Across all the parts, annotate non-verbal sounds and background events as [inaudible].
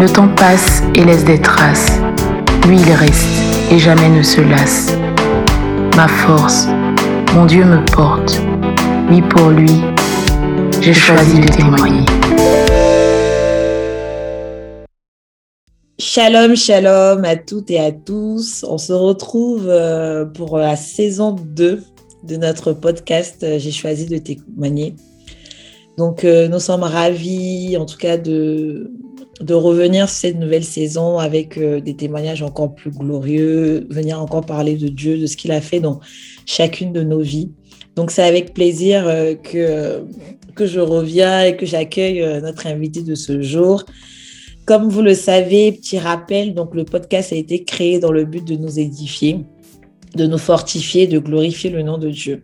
Le temps passe et laisse des traces. Lui, il reste et jamais ne se lasse. Ma force, mon Dieu me porte. Oui, pour lui, j'ai choisi de témoigner. Shalom, shalom à toutes et à tous. On se retrouve euh, pour la saison 2 de notre podcast euh, J'ai choisi de témoigner. Donc, euh, nous sommes ravis, en tout cas, de, de revenir cette nouvelle saison avec des témoignages encore plus glorieux, venir encore parler de Dieu, de ce qu'il a fait dans chacune de nos vies. Donc, c'est avec plaisir que, que je reviens et que j'accueille notre invité de ce jour. Comme vous le savez, petit rappel, donc le podcast a été créé dans le but de nous édifier, de nous fortifier, de glorifier le nom de Dieu.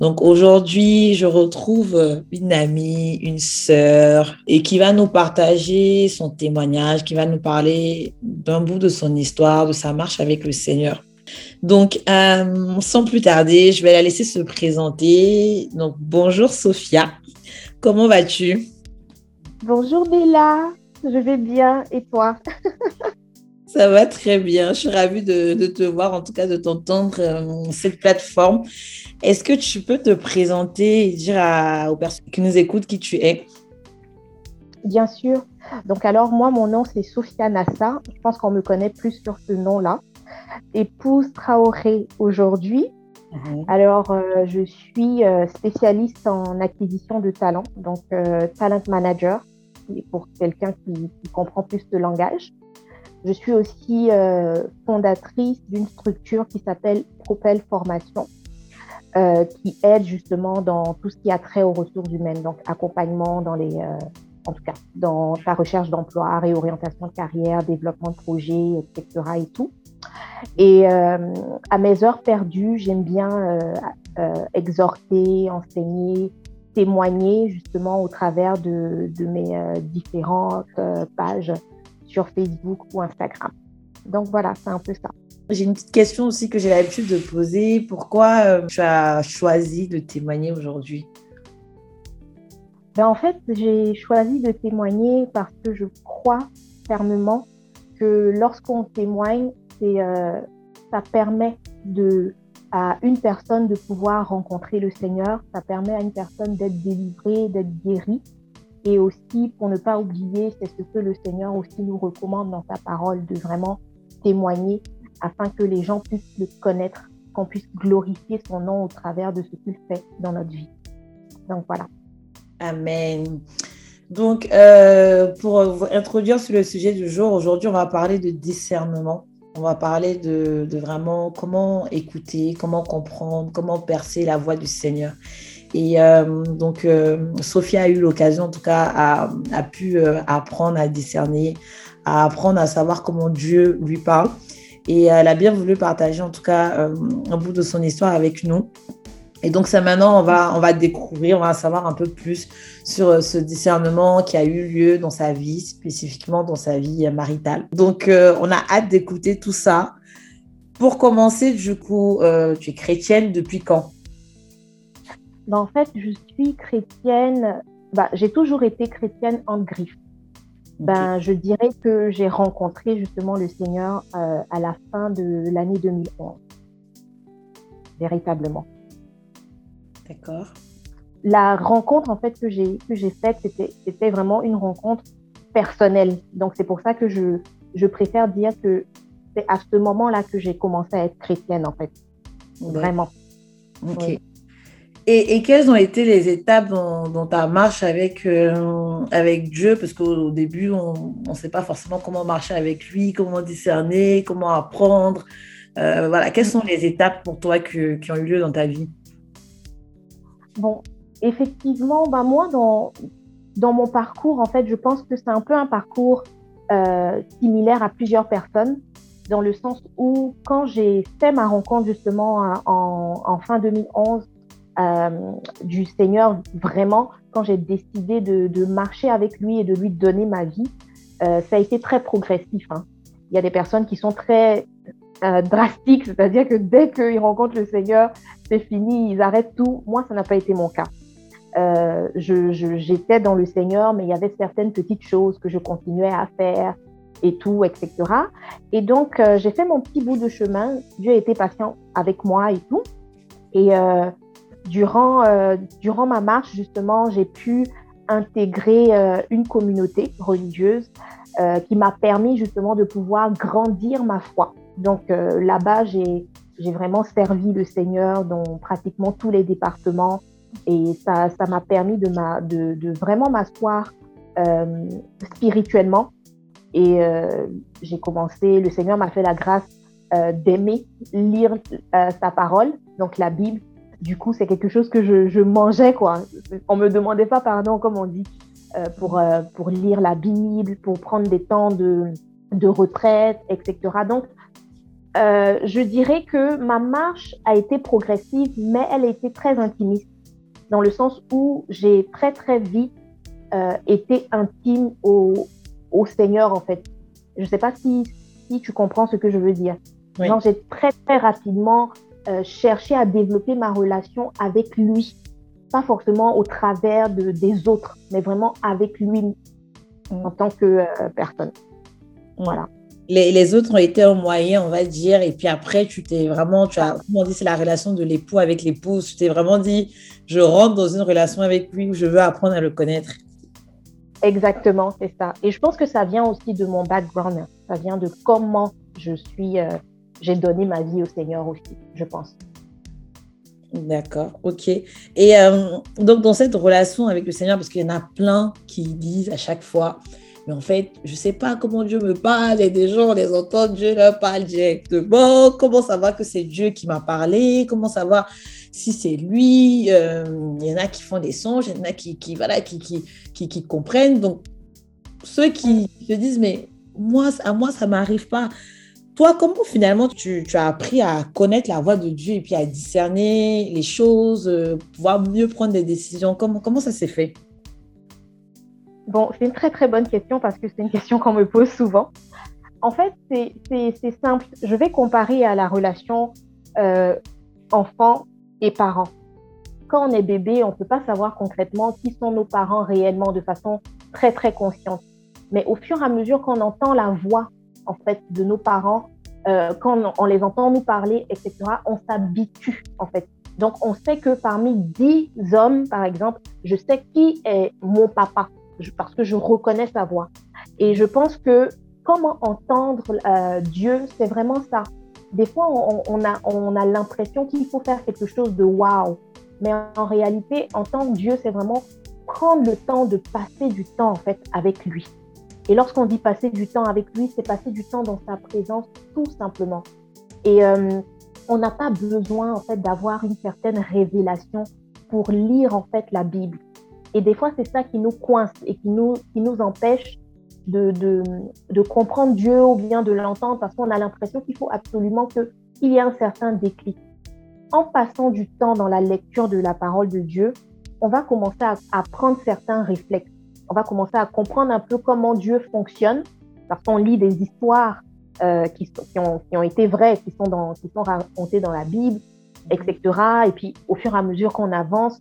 Donc aujourd'hui, je retrouve une amie, une sœur, et qui va nous partager son témoignage, qui va nous parler d'un bout de son histoire, de sa marche avec le Seigneur. Donc, euh, sans plus tarder, je vais la laisser se présenter. Donc, bonjour Sophia, comment vas-tu? Bonjour Bella, je vais bien. Et toi? [laughs] Ça va très bien. Je suis ravie de, te voir, en tout cas de t'entendre euh, cette plateforme. Est-ce que tu peux te présenter et dire aux personnes qui nous écoutent qui tu es? Bien sûr. Donc alors moi, mon nom c'est Sophia Nassa. Je pense qu'on me connaît plus sur ce nom-là. Épouse Traoré aujourd'hui. Mhm. Alors, euh, je suis euh, spécialiste en acquisition de talent, donc talent manager pour quelqu'un qui, comprend plus de langage. Je suis aussi euh, fondatrice d'une structure qui s'appelle Propel Formation, euh, qui aide justement dans tout ce qui a trait aux ressources humaines, donc accompagnement dans les, euh, en tout cas, dans la recherche d'emploi, réorientation de carrière, développement de projets, etc. et tout. Et à mes heures perdues, j'aime bien exhorter, enseigner, témoigner justement au travers de, mes euh, différentes pages sur Facebook ou Instagram. Donc voilà, c'est un peu ça. J'ai une petite question aussi que j'ai l'habitude de poser. Pourquoi euh, tu as choisi de témoigner aujourd'hui? Ben, En fait, j'ai choisi de témoigner parce que je crois fermement que lorsqu'on témoigne, ça permet de à une personne de pouvoir rencontrer le Seigneur, ça permet à une personne d'être délivrée, d'être guérie. Et aussi, pour ne pas oublier, c'est ce que le Seigneur aussi nous recommande dans sa parole, de vraiment témoigner afin que les gens puissent le connaître, qu'on puisse glorifier son nom au travers de ce qu'il fait dans notre vie. Donc voilà. Amen. Donc, euh, pour introduire sur le sujet du jour, aujourd'hui, on va parler de discernement. On va parler de, vraiment comment écouter, comment comprendre, comment percer la voix du Seigneur. Et euh, donc, euh, Sophia a eu l'occasion, en tout cas, a, pu euh, apprendre à discerner, à apprendre à savoir comment Dieu lui parle. Et elle a bien voulu partager, en tout cas, un bout de son histoire avec nous. Et donc, ça maintenant, on va, on va découvrir, on va savoir un peu plus sur ce discernement qui a eu lieu dans sa vie, spécifiquement dans sa vie maritale. Donc, on a hâte d'écouter tout ça. Pour commencer, du coup, tu es chrétienne depuis quand? Ben, En fait, je suis chrétienne, bah, j'ai toujours été chrétienne en griffe. Ben, je dirais que j'ai rencontré justement le Seigneur à la fin de l'année 2011, véritablement. D'accord. La rencontre en fait que j'ai que j'ai faite, c'était c'était vraiment une rencontre personnelle. Donc c'est pour ça que je je préfère dire que c'est à ce moment-là que j'ai commencé à être chrétienne en fait. Vraiment. Ok. Et, quelles ont été les étapes dans, ta marche avec, euh, avec Dieu? Parce qu'au début, on ne sait pas forcément comment marcher avec lui, comment discerner, comment apprendre. Euh, voilà, quelles sont les étapes pour toi qui ont eu lieu dans ta vie? Bon, effectivement, bah moi, dans, dans mon parcours, en fait, je pense que c'est un peu un parcours similaire à plusieurs personnes, dans le sens où quand j'ai fait ma rencontre justement en, fin 2011 du Seigneur, vraiment, quand j'ai décidé de, marcher avec lui et de lui donner ma vie, ça a été très progressif. Hein. Il y a des personnes qui sont très euh, drastiques, c'est-à-dire que dès qu'ils rencontrent le Seigneur, c'est fini, ils arrêtent tout. Moi, ça n'a pas été mon cas. Euh, J'étais dans le Seigneur, mais il y avait certaines petites choses que je continuais à faire et tout, etc. Et donc, euh, j'ai fait mon petit bout de chemin. Dieu a été patient avec moi et tout. Et euh, durant, durant ma marche, justement, j'ai pu intégrer une communauté religieuse euh, qui m'a permis justement de pouvoir grandir ma foi. Donc euh, là-bas, j'ai vraiment servi le Seigneur dans pratiquement tous les départements et ça m'a permis de, de, de, vraiment m'asseoir euh, spirituellement. Et j'ai commencé, le Seigneur m'a fait la grâce d'aimer lire sa parole, donc la Bible. Du coup, c'est quelque chose que je, je mangeais, quoi. On me demandait pas pardon, comme on dit. Euh, pour, euh, pour lire la Bible, pour prendre des temps de, de retraite, etc. Donc, euh, je dirais que ma marche a été progressive, mais elle a été très intimiste, dans le sens où j'ai très, très vite été intime au, au, Seigneur, en fait. Je ne sais pas si, si tu comprends ce que je veux dire. J'ai très, très rapidement cherché à développer ma relation avec lui pas forcément au travers de, des autres, mais vraiment avec lui en tant que euh, personne. Voilà. Les, les, autres ont été en moyen, on va dire, et puis après, tu t'es vraiment, tu as, comment on dit, c'est la relation de l'époux avec l'épouse. Tu t'es vraiment dit, je rentre dans une relation avec lui où je veux apprendre à le connaître. Exactement, c'est ça. Et je pense que ça vient aussi de mon background. Ça vient de comment je suis, euh, j'ai donné ma vie au Seigneur aussi, je pense. D'accord, ok. Et euh, donc, dans cette relation avec le Seigneur, parce qu'il y en a plein qui disent à chaque fois, mais en fait, je ne sais pas comment Dieu me parle, et des gens, on les entend, Dieu leur parle directement. Comment savoir que c'est Dieu qui m'a parlé? Comment savoir si c'est lui? Euh, Il y en a qui font des songes, il y en a qui, voilà, qui, qui, qui comprennent. Donc, ceux qui se disent, mais moi, à moi, ça ne m'arrive pas. Toi, comment finalement tu, as appris à connaître la voix de Dieu et puis à discerner les choses, euh, pouvoir mieux prendre des décisions? Comment, ça s'est fait? Bon, c'est une très très bonne question parce que c'est une question qu'on me pose souvent. En fait, c'est simple. Je vais comparer à la relation euh, enfant et parent. Quand on est bébé, on ne peut pas savoir concrètement qui sont nos parents réellement de façon très très consciente. Mais au fur et à mesure qu'on entend la voix en fait de nos parents, euh, quand on, les entend nous parler, etc., on s'habitue en fait. Donc on sait que parmi dix hommes, par exemple, je sais qui est mon papa parce que je reconnais sa voix. Et je pense que comment entendre euh, Dieu, c'est vraiment ça. Des fois, on, a, on a l'impression qu'il faut faire quelque chose de waouh. Mais en réalité, entendre Dieu, c'est vraiment prendre le temps de passer du temps en fait avec lui. Et lorsqu'on dit passer du temps avec lui, c'est passer du temps dans sa présence, tout simplement. Et euh, on n'a pas besoin en fait d'avoir une certaine révélation pour lire en fait la Bible. Et des fois, c'est ça qui nous coince et qui nous, qui nous empêche de, de, comprendre Dieu ou bien de l'entendre parce qu'on a l'impression qu'il faut absolument qu'il y ait un certain déclic. En passant du temps dans la lecture de la parole de Dieu, on va commencer à prendre certains réflexes on va commencer à comprendre un peu comment Dieu fonctionne, parce qu'on lit des histoires euh, qui, ont, été vraies, qui sont, dans, qui sont racontées dans la Bible, etc. Et puis, au fur et à mesure qu'on avance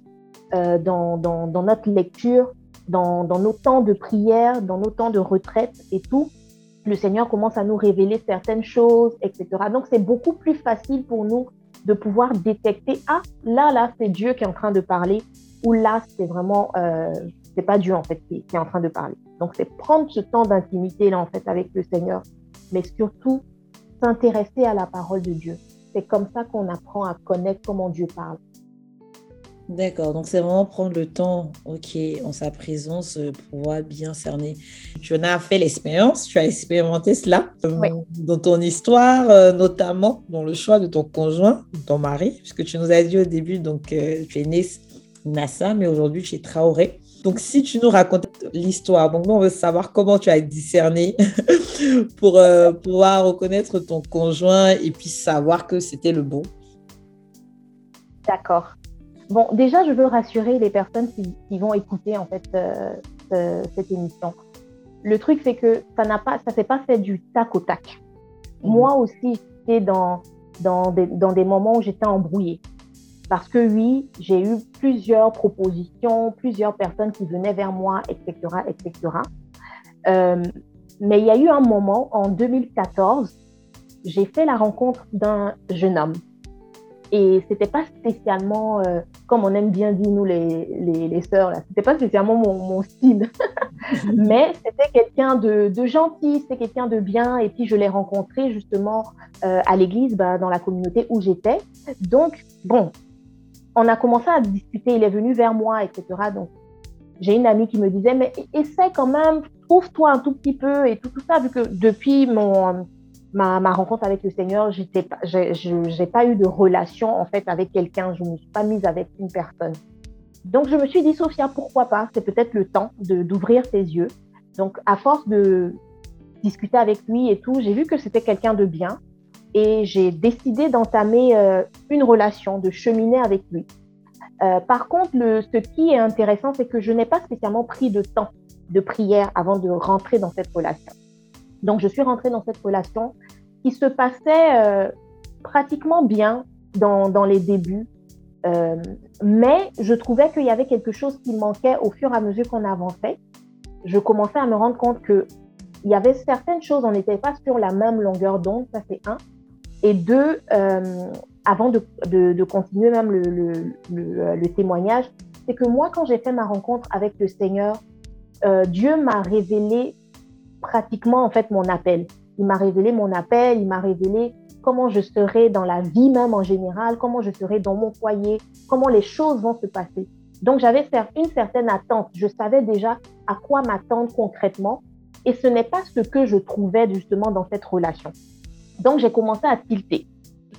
euh, dans, notre lecture, dans, nos temps de prière, dans nos temps de retraite et tout, le Seigneur commence à nous révéler certaines choses, etc. Donc, c'est beaucoup plus facile pour nous de pouvoir détecter, ah, là, là, c'est Dieu qui est en train de parler, ou là, c'est vraiment, euh, c'est pas Dieu en fait qui, est en train de parler. Donc c'est prendre ce temps d'intimité là en fait avec le Seigneur, mais surtout s'intéresser à la parole de Dieu. C'est comme ça qu'on apprend à connaître comment Dieu parle. D'accord, donc c'est vraiment prendre le temps, ok, en sa présence, euh, pour pouvoir bien cerner. Tu en as fait l'expérience, tu as expérimenté cela euh, dans ton histoire, euh, notamment dans le choix de ton conjoint, ton mari, puisque tu nous as dit au début, donc tu es né Nassa, mais aujourd'hui tu es Traoré. Donc, si tu nous racontes l'histoire. Donc, nous, on veut savoir comment tu as discerné [laughs] pour euh, pouvoir reconnaître ton conjoint et puis savoir que c'était le bon. D'accord. Bon, déjà, je veux rassurer les personnes qui, vont écouter en fait euh, cette émission. Le truc, c'est que ça n'a pas, ça s'est pas fait du tac au tac. Mmh. Moi aussi, j'étais dans dans des, dans des moments où j'étais embrouillée. Parce que oui, j'ai eu plusieurs propositions, plusieurs personnes qui venaient vers moi, etc., etc. Euh, mais il y a eu un moment, en 2014, j'ai fait la rencontre d'un jeune homme. Et c'était pas spécialement, euh, comme on aime bien dire nous les, les, sœurs, là, c'était pas spécialement mon, style. [laughs] Mais c'était quelqu'un de, de, gentil, c'était quelqu'un de bien. Et puis je l'ai rencontré justement euh, à l'église, bah, dans la communauté où j'étais. Donc, bon, on a commencé à discuter, il est venu vers moi, etc. Donc, j'ai une amie qui me disait, mais essaie quand même, trouve-toi un tout petit peu et tout, tout ça, vu que depuis mon, ma, ma rencontre avec le Seigneur, je n'ai pas eu de relation en fait avec quelqu'un, je ne me suis pas mise avec une personne. Donc, je me suis dit, Sophia, pourquoi pas? C'est peut-être le temps d'ouvrir tes yeux. Donc, à force de discuter avec lui et tout, j'ai vu que c'était quelqu'un de bien et j'ai décidé d'entamer euh, une relation, de cheminer avec lui. Euh, par contre, ce qui est intéressant, c'est que je n'ai pas spécialement pris de temps de prière avant de rentrer dans cette relation. Donc, je suis rentrée dans cette relation qui se passait euh, pratiquement bien dans, dans les débuts, mais je trouvais qu'il y avait quelque chose qui manquait au fur et à mesure qu'on avançait. Je commençais à me rendre compte que il y avait certaines choses, on n'était pas sur la même longueur d'onde, ça c'est un. Et deux, euh, avant de, continuer même le, le, le, témoignage, c'est que moi, quand j'ai fait ma rencontre avec le Seigneur, euh, Dieu m'a révélé pratiquement en fait mon appel. Il m'a révélé mon appel, il m'a révélé comment je serai dans la vie même en général, comment je serai dans mon foyer, comment les choses vont se passer. Donc j'avais une certaine attente. Je savais déjà à quoi m'attendre concrètement et ce n'est pas ce que je trouvais justement dans cette relation. Donc j'ai commencé à tilter.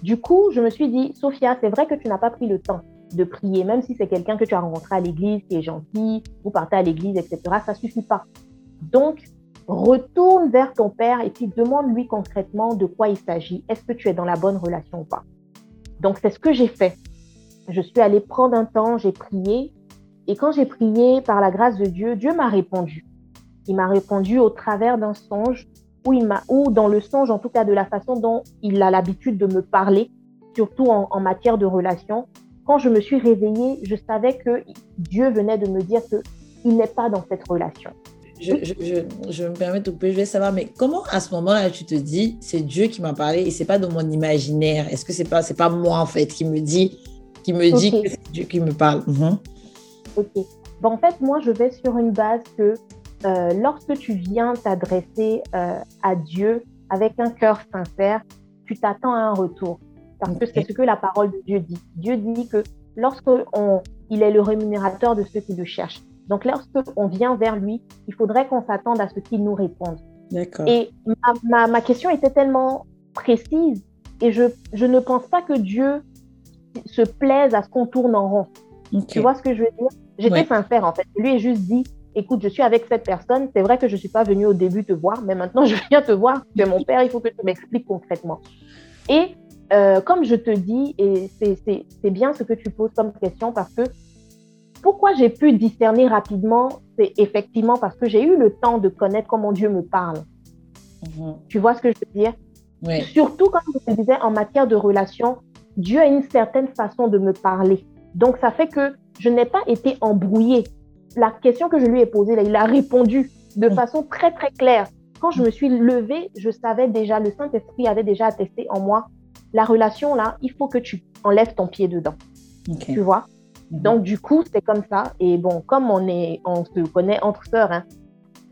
Du coup, je me suis dit, Sophia, c'est vrai que tu n'as pas pris le temps de prier, même si c'est quelqu'un que tu as rencontré à l'église, qui est gentil, vous partez à l'église, etc. Ça suffit pas. Donc, retourne vers ton père et puis demande-lui concrètement de quoi il s'agit. Est-ce que tu es dans la bonne relation ou pas? Donc, c'est ce que j'ai fait. Je suis allée prendre un temps, j'ai prié. Et quand j'ai prié par la grâce de Dieu, Dieu m'a répondu. Il m'a répondu au travers d'un songe où il m'a, ou dans le songe, en tout cas de la façon dont il a l'habitude de me parler, surtout en, en matière de relation. Quand je me suis réveillée, je savais que Dieu venait de me dire qu'il n'est pas dans cette relation je, je, je, me permets de couper, je vais savoir, mais comment à ce moment-là tu te dis, c'est Dieu qui m'a parlé et c'est pas dans mon imaginaire? Est-ce que c'est pas, c'est pas moi en fait qui me dit, qui me dit que c'est Dieu qui me parle? Mhm. Ok. Bon, en fait, moi, je vais sur une base que euh, lorsque tu viens t'adresser euh, à Dieu avec un cœur sincère, tu t'attends à un retour. Parce que c'est ce que la parole de Dieu dit. Dieu dit que lorsque on, il est le rémunérateur de ceux qui le cherchent. Donc, lorsqu'on vient vers lui, il faudrait qu'on s'attende à ce qu'il nous réponde. Et ma, ma, question était tellement précise et je, je, ne pense pas que Dieu se plaise à ce qu'on tourne en rond. Tu vois ce que je veux dire? J'étais sincère en fait. Lui ai juste dit, écoute, je suis avec cette personne. C'est vrai que je ne suis pas venue au début te voir, mais maintenant je viens te voir. Tu es mon père, il faut que tu m'expliques concrètement. Et euh, comme je te dis, et c'est bien ce que tu poses comme question parce que pourquoi j'ai pu discerner rapidement, c'est effectivement parce que j'ai eu le temps de connaître comment Dieu me parle. Mhm. Tu vois ce que je veux dire? Surtout, comme je te disais, en matière de relation, Dieu a une certaine façon de me parler. Donc, ça fait que je n'ai pas été embrouillée. La question que je lui ai posée, là, il a répondu de façon très, très claire. Quand je me suis levée, je savais déjà, le Saint-Esprit avait déjà attesté en moi, la relation, là, il faut que tu enlèves ton pied dedans. Tu vois? Mhm. Donc, du coup, c'est comme ça. Et bon, comme on, est, on se connaît entre sœurs, hein,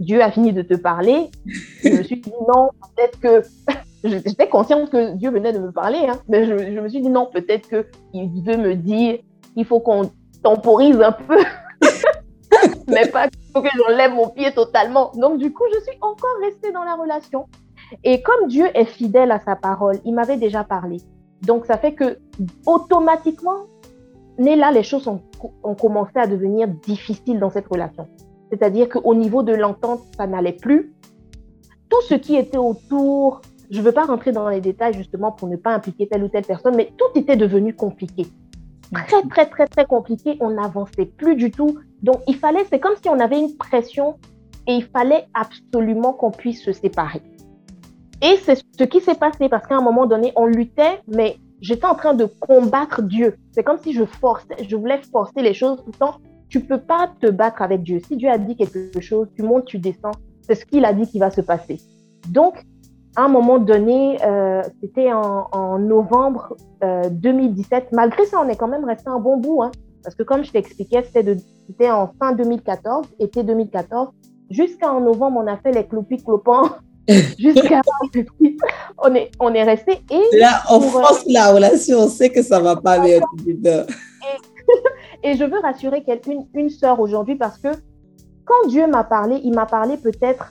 Dieu a fini de te parler. je me suis dit non, peut-être que. [laughs] J'étais consciente que Dieu venait de me parler, hein, mais je, je, me suis dit non, peut-être qu'il veut me dire il faut qu'on temporise un peu, [laughs] mais pas faut que j'enlève mon pied totalement. Donc, du coup, je suis encore restée dans la relation. Et comme Dieu est fidèle à sa parole, il m'avait déjà parlé. Donc, ça fait que automatiquement, mais là, les choses ont, commencé à devenir difficiles dans cette relation. c'est-à-dire qu'au niveau de l'entente, ça n'allait plus. Tout ce qui était autour, je ne veux pas rentrer dans les détails justement pour ne pas impliquer telle ou telle personne, mais tout était devenu compliqué. Très, très, très, très compliqué. On n'avançait plus du tout. Donc, il fallait, c'est comme si on avait une pression et il fallait absolument qu'on puisse se séparer. Et c'est ce qui s'est passé parce qu'à un moment donné, on luttait, mais j'étais en train de combattre Dieu. C'est comme si je forçais, je voulais forcer les choses temps. Tu peux pas te battre avec Dieu. Si Dieu a dit quelque chose, tu montes, tu descends. C'est ce qu'il a dit qui va se passer. Donc, à un moment donné, euh, c'était en, novembre 2017. Euh, Malgré ça, on est quand même resté un bon bout. Hein, parce que comme je t'expliquais, c'était en fin 2014, été 2014. Jusqu'en novembre, on a fait les clopis clopants. [laughs] Jusqu'à on est on est resté et là on force la relation on sait que ça va pas aller [laughs] et, je veux rassurer quelqu'une une sœur aujourd'hui parce que quand Dieu m'a parlé il m'a parlé peut-être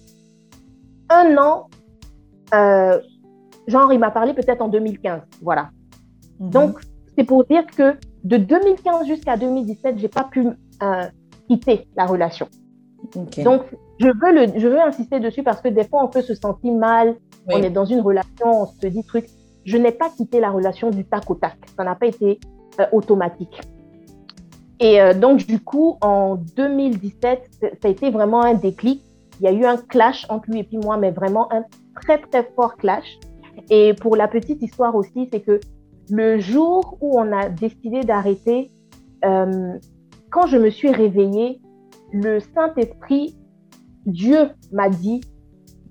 un an euh, genre il m'a parlé peut-être en 2015 voilà. Mhm. donc c'est pour dire que de 2015 jusqu'à 2017 j'ai pas pu euh, quitter la relation donc je veux, le, je veux insister dessus parce que des fois, on peut se sentir mal, on est dans une relation, on se dit truc. Je n'ai pas quitté la relation du tac au tac. Ça n'a pas été euh, automatique. Et euh, donc, du coup, en 2017, ça a été vraiment un déclic. Il y a eu un clash entre lui et puis moi, mais vraiment un très, très fort clash. Et pour la petite histoire aussi, c'est que le jour où on a décidé d'arrêter, euh, quand je me suis réveillée, le Saint-Esprit Dieu m'a dit,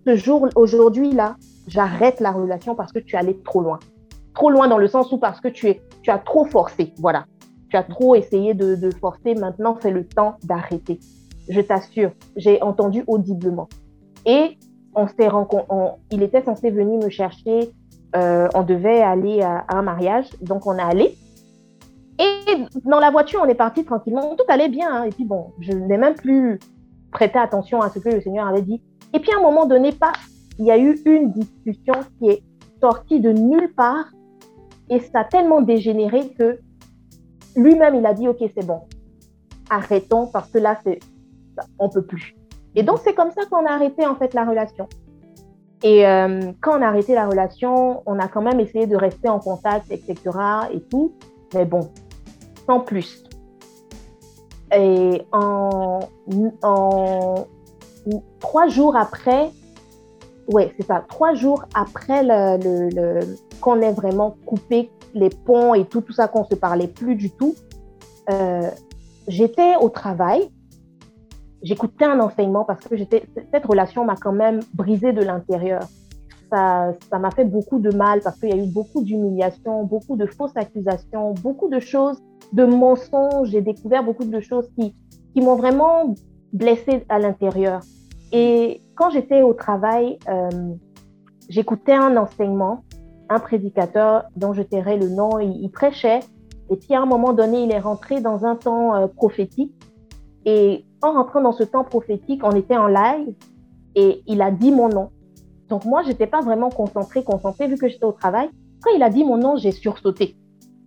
ce jour, aujourd'hui, là, j'arrête la relation parce que tu allé trop loin. Trop loin dans le sens où parce que tu, es, tu as trop forcé. Voilà. Tu as trop essayé de, forcer. Maintenant, c'est le temps d'arrêter. Je t'assure, j'ai entendu audiblement. Et on s'est il était censé venir me chercher. Euh, on devait aller à, un mariage. Donc, on est allé. Et dans la voiture, on est parti tranquillement. Tout allait bien. Hein. Et puis, bon, je n'ai même plus prêter attention à ce que le Seigneur avait dit. Et puis à un moment donné, pas, il y a eu une discussion qui est sortie de nulle part et ça a tellement dégénéré que lui-même, il a dit, OK, c'est bon, arrêtons parce que là, c'est, on peut plus. Et donc, c'est comme ça qu'on a arrêté en fait la relation. Et euh, quand on a arrêté la relation, on a quand même essayé de rester en contact, etc. et tout. Mais bon, sans plus. Et en, trois jours après, ouais, c'est ça, trois jours après le, qu'on ait vraiment coupé les ponts et tout, tout ça, qu'on se parlait plus du tout, euh, j'étais au travail, j'écoutais un enseignement parce que j'étais, cette relation m'a quand même brisé de l'intérieur. Ça, ça m'a fait beaucoup de mal parce qu'il y a eu beaucoup d'humiliation, beaucoup de fausses accusations, beaucoup de choses de mensonges, j'ai découvert beaucoup de choses qui, qui m'ont vraiment blessée à l'intérieur. Et quand j'étais au travail, euh, j'écoutais un enseignement, un prédicateur dont je tairai le nom, il, prêchait, et puis à un moment donné, il est rentré dans un temps euh, prophétique. Et en rentrant dans ce temps prophétique, on était en live, et il a dit mon nom. Donc moi, j'étais pas vraiment concentrée, concentrée, vu que j'étais au travail. Quand il a dit mon nom, j'ai sursauté.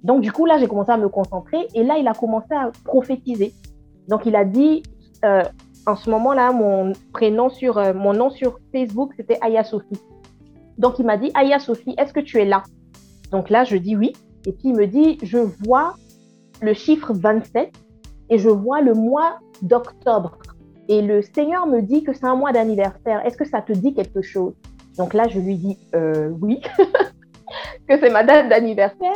Donc, du coup, là, j'ai commencé à me concentrer et là, il a commencé à prophétiser. Donc, il a dit, euh, en ce moment-là, mon prénom sur, euh, mon nom sur Facebook, c'était Aya Sophie. Donc, il m'a dit, Aya Sophie, est-ce que tu es là? Donc là, je dis oui. Et puis, il me dit, je vois le chiffre 27 et je vois le mois d'octobre. Et le Seigneur me dit que c'est un mois d'anniversaire. Est-ce que ça te dit quelque chose? Donc là, je lui dis euh, oui, [laughs] que c'est ma date d'anniversaire.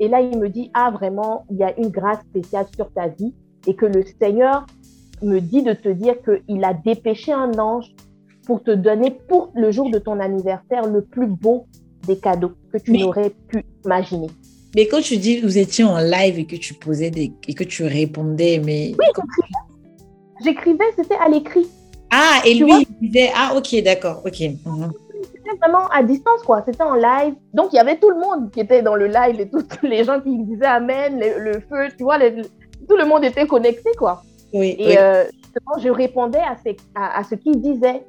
Et là, il me dit, ah, vraiment, il y a une grâce spéciale sur ta vie et que le Seigneur me dit de te dire qu'il a dépêché un ange pour te donner pour le jour de ton anniversaire le plus beau des cadeaux que tu n'aurais pu imaginer. Mais quand tu dis vous étiez en live et que tu posais des, et que tu répondais, mais oui, j'écrivais, c'était à l'écrit. Ah, et lui, il disait, ah, ok, d'accord, ok. Mhm vraiment à distance, quoi. C'était en live. Donc, il y avait tout le monde qui était dans le live et tous les gens qui disaient Amen, le, feu, tu vois, tout le monde était connecté, quoi. Oui, et euh, je répondais à, à, ce qu'il disait.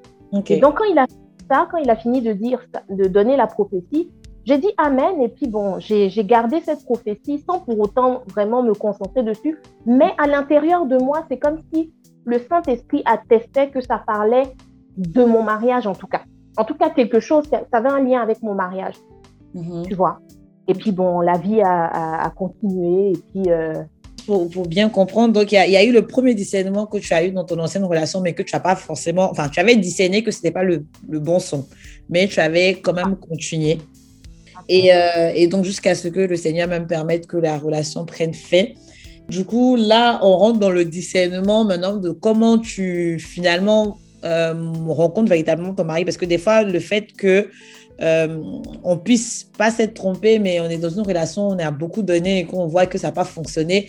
Et donc, quand il a ça, quand il a fini de dire, de donner la prophétie, j'ai dit Amen. Et puis, bon, j'ai gardé cette prophétie sans pour autant vraiment me concentrer dessus. Mais à l'intérieur de moi, c'est comme si le Saint-Esprit attestait que ça parlait de mon mariage, en tout cas. En tout cas, quelque chose, ça avait un lien avec mon mariage. Mm-hmm. Tu vois. Et puis, bon, la vie a, continué. Et puis. Euh, pour, bien comprendre, donc il y, a eu le premier discernement que tu as eu dans ton ancienne relation, mais que tu n'as pas forcément. Enfin, tu avais discerné que ce n'était pas le, le, bon son, mais tu avais quand même continué. Et, euh, et donc, jusqu'à ce que le Seigneur même permette que la relation prenne fin. Du coup, là, on rentre dans le discernement maintenant de comment tu finalement euh, rencontres véritablement ton mari. Parce que des fois, le fait que euh, puisse pas s'être trompé, mais on est dans une relation, on a beaucoup donné et qu'on voit que ça n'a pas fonctionné,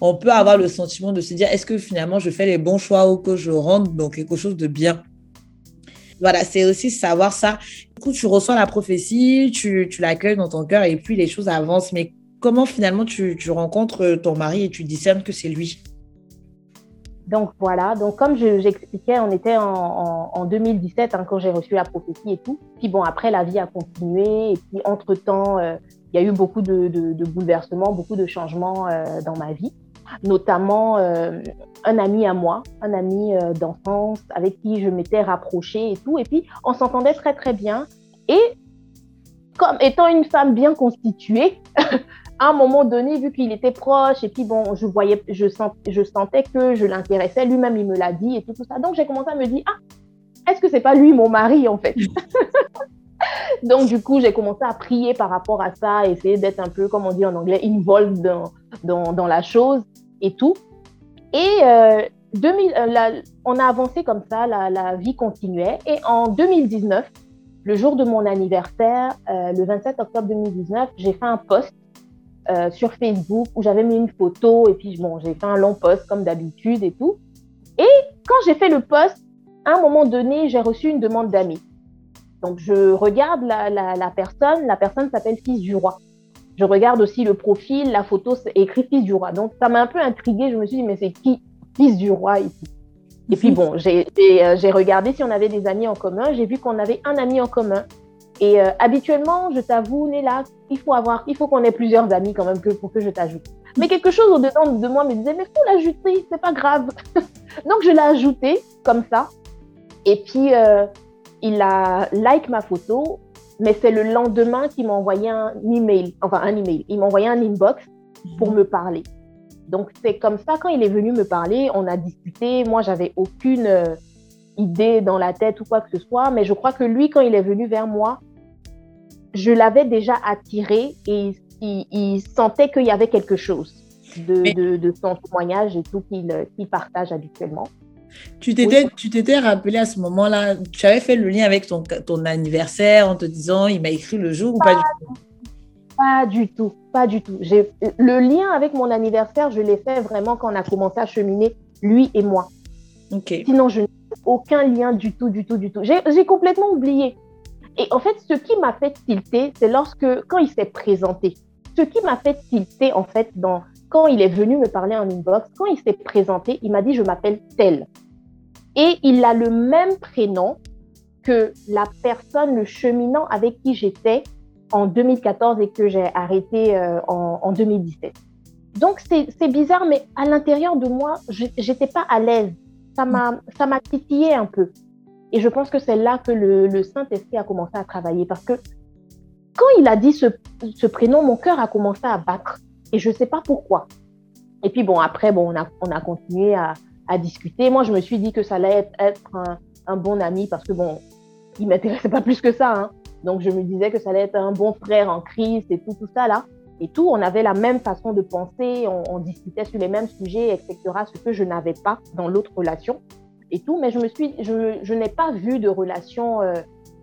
on peut avoir le sentiment de se dire est-ce que finalement je fais les bons choix ou que je rentre dans quelque chose de bien? Voilà, c'est aussi savoir ça. Du coup, tu reçois la prophétie, tu, tu l'accueilles dans ton cœur et puis les choses avancent. Mais comment finalement tu, rencontres ton mari et tu discernes que c'est lui? Donc voilà, donc comme j'expliquais, on était en, 2017 hein, quand j'ai reçu la prophétie et tout. Puis bon, après la vie a continué et puis entre-temps, euh, il y a eu beaucoup de, bouleversements, beaucoup de changements euh, dans ma vie. Notamment euh, un ami à moi, un ami d'enfance avec qui je m'étais rapprochée et tout. Et puis on s'entendait très très bien. Et comme étant une femme bien constituée, [laughs] à un moment donné, vu qu'il était proche, et puis bon, je voyais, je, sens, je sentais que je l'intéressais, lui-même il me l'a dit et tout, tout ça. Donc j'ai commencé à me dire, ah, est-ce que c'est pas lui mon mari en fait? [laughs] Donc du coup, j'ai commencé à prier par rapport à ça, essayer d'être un peu, comme on dit en anglais, involved dans, dans, la chose et tout. Et euh, 2000, euh, on a avancé comme ça, la, la, vie continuait. Et en 2019, le jour de mon anniversaire, euh, le 27 octobre 2019, j'ai fait un post euh, sur Facebook où j'avais mis une photo et puis bon, j'ai fait un long post comme d'habitude et tout. Et quand j'ai fait le post, à un moment donné, j'ai reçu une demande d'amis. Donc je regarde la, la, personne, la personne s'appelle Fils du Roi. Je regarde aussi le profil, la photo, c'est écrit Fils du Roi. Donc ça m'a un peu intriguée. Je me suis dit, mais c'est qui Fils du Roi ici? Et puis bon, j'ai euh, regardé si on avait des amis en commun. J'ai vu qu'on avait un ami en commun et euh, habituellement, je t'avoue, Néla, il faut avoir, il faut qu'on ait plusieurs amis quand même que, pour que je t'ajoute. Mais quelque chose au-dedans de moi me disait, mais faut l'ajouter, c'est pas grave. [laughs] Donc je l'ai ajouté comme ça. Et puis euh, il a like ma photo, mais c'est le lendemain qu'il m'a envoyé un email, enfin un email. Il m'a envoyé un inbox pour me parler. Donc c'est comme ça quand il est venu me parler, on a discuté. Moi j'avais aucune euh, idée dans la tête ou quoi que ce soit, mais je crois que lui, quand il est venu vers moi, je l'avais déjà attiré et il, sentait qu'il y avait quelque chose de, son témoignage et tout qu'il partage habituellement. Tu t'étais, tu t'étais rappelé à ce moment-là, tu avais fait le lien avec ton, ton anniversaire en te disant il m'a écrit le jour ou pas, du tout? Pas du tout, pas du tout. le lien avec mon anniversaire, je l'ai fait vraiment quand on a commencé à cheminer, lui et moi. Sinon, je n'ai aucun lien du tout, du tout, du tout. J'ai complètement oublié. Et en fait, ce qui m'a fait tilter, c'est lorsque, quand il s'est présenté, ce qui m'a fait tilter, en fait, dans, quand il est venu me parler en inbox, quand il s'est présenté, il m'a dit, je m'appelle tel. Et il a le même prénom que la personne, le cheminant avec qui j'étais en 2014 et que j'ai arrêté euh, en, en 2017. Donc, c'est bizarre, mais à l'intérieur de moi, j'étais pas à l'aise. Ça m'a titillé un peu. Et je pense que c'est là que le, Saint-Esprit a commencé à travailler parce que quand il a dit ce, prénom, mon cœur a commencé à battre et je ne sais pas pourquoi. Et puis bon, après, bon, on, a, on a continué à, discuter. Moi, je me suis dit que ça allait être, un, bon ami parce que bon, il m'intéressait pas plus que ça. Hein. Donc, je me disais que ça allait être un bon frère en crise et tout, tout ça là. Et tout, on avait la même façon de penser, on, discutait sur les mêmes sujets, etc. Ce que je n'avais pas dans l'autre relation et tout, mais je me suis, je n'ai pas vu de relation euh,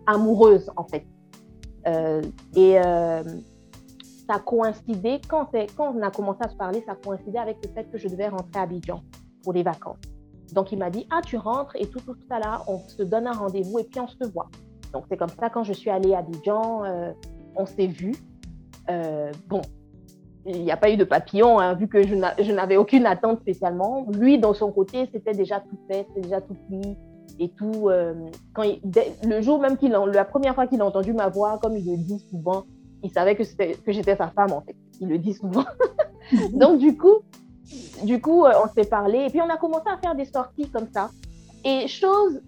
amoureuse en fait. Euh, et euh, ça coïncidait quand, quand on a commencé à se parler, ça coïncidait avec le fait que je devais rentrer à Abidjan pour les vacances. Donc il m'a dit ah tu rentres et tout tout ça là, on se donne un rendez-vous et puis on se voit. Donc c'est comme ça quand je suis allée à Abidjan, on s'est vu. Bon, il n'y a pas eu de papillon, hein, vu que je n'avais aucune attente spécialement. Lui, dans son côté, c'était déjà tout fait, c'était déjà tout pris et tout. Euh, quand le jour même qu'il, la première fois qu'il a entendu ma voix, comme il le dit souvent, il savait que, que j'étais sa femme, en fait. Il le dit souvent. [laughs] Donc, du coup, du coup, on s'est parlé et puis on a commencé à faire des sorties comme ça. Et chose,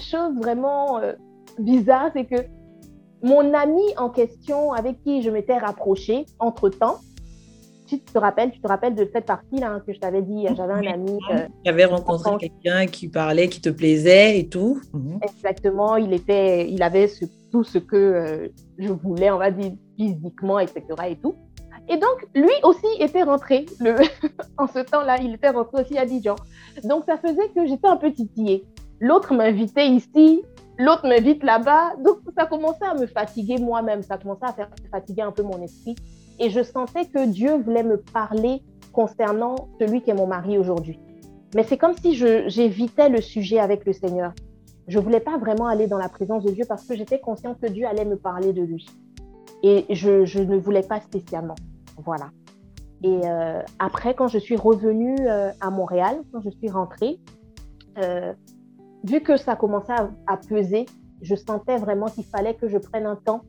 chose vraiment bizarre, c'est que mon ami en question avec qui je m'étais rapprochée entre-temps, tu te rappelles, tu te rappelles de cette partie-là hein, que je t'avais dit, j'avais un ami. Euh, qui avait rencontré quelqu'un qui parlait, qui te plaisait et tout. Mhm. Exactement, il, était, il avait tout ce que euh, je voulais, on va dire, physiquement, etc. Et tout. Et donc, lui aussi était rentré le... [laughs] en ce temps-là, il était rentré aussi à Dijon. Donc, ça faisait que j'étais un peu titillée. L'autre m'invitait ici, l'autre m'invite là-bas. Donc, ça commençait à me fatiguer moi-même, ça commençait à faire fatiguer un peu mon esprit et je sentais que Dieu voulait me parler concernant celui qui est mon mari aujourd'hui. Mais c'est comme si j'évitais le sujet avec le Seigneur. Je voulais pas vraiment aller dans la présence de Dieu parce que j'étais consciente que Dieu allait me parler de lui. Et je, je ne voulais pas spécialement. Voilà. Et euh, après, quand je suis revenue euh, à Montréal, quand je suis rentrée, euh, vu que ça commençait à, peser, je sentais vraiment qu'il fallait que je prenne un temps